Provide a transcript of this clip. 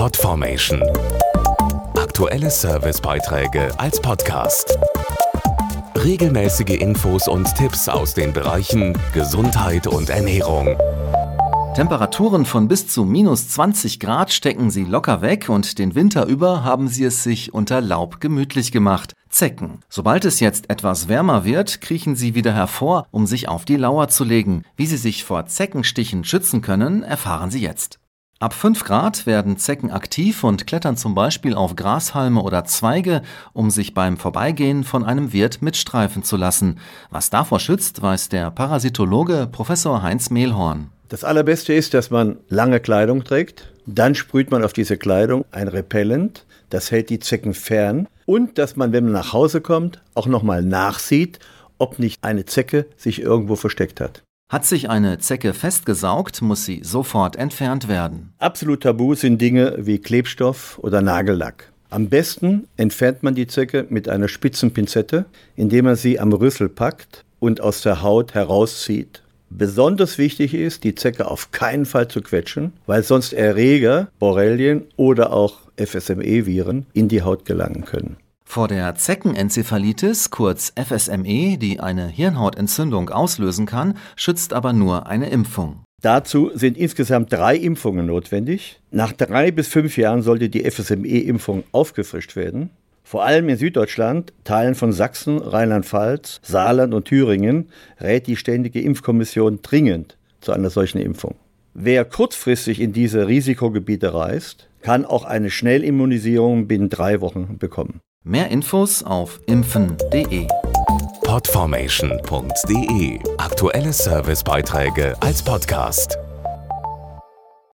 Podformation. Aktuelle Servicebeiträge als Podcast. Regelmäßige Infos und Tipps aus den Bereichen Gesundheit und Ernährung. Temperaturen von bis zu minus 20 Grad stecken sie locker weg und den Winter über haben sie es sich unter Laub gemütlich gemacht. Zecken. Sobald es jetzt etwas wärmer wird, kriechen sie wieder hervor, um sich auf die Lauer zu legen. Wie sie sich vor Zeckenstichen schützen können, erfahren Sie jetzt. Ab 5 Grad werden Zecken aktiv und klettern zum Beispiel auf Grashalme oder Zweige, um sich beim Vorbeigehen von einem Wirt mitstreifen zu lassen. Was davor schützt, weiß der Parasitologe Professor Heinz Mehlhorn. Das Allerbeste ist, dass man lange Kleidung trägt. Dann sprüht man auf diese Kleidung ein Repellent. Das hält die Zecken fern. Und dass man, wenn man nach Hause kommt, auch nochmal nachsieht, ob nicht eine Zecke sich irgendwo versteckt hat. Hat sich eine Zecke festgesaugt, muss sie sofort entfernt werden. Absolut tabu sind Dinge wie Klebstoff oder Nagellack. Am besten entfernt man die Zecke mit einer spitzen Pinzette, indem man sie am Rüssel packt und aus der Haut herauszieht. Besonders wichtig ist, die Zecke auf keinen Fall zu quetschen, weil sonst Erreger, Borrelien oder auch FSME-Viren in die Haut gelangen können. Vor der Zeckenenzephalitis, kurz FSME, die eine Hirnhautentzündung auslösen kann, schützt aber nur eine Impfung. Dazu sind insgesamt drei Impfungen notwendig. Nach drei bis fünf Jahren sollte die FSME-Impfung aufgefrischt werden. Vor allem in Süddeutschland, Teilen von Sachsen, Rheinland-Pfalz, Saarland und Thüringen rät die Ständige Impfkommission dringend zu einer solchen Impfung. Wer kurzfristig in diese Risikogebiete reist, kann auch eine Schnellimmunisierung binnen drei Wochen bekommen. Mehr Infos auf impfen.de. Podformation.de Aktuelle Servicebeiträge als Podcast.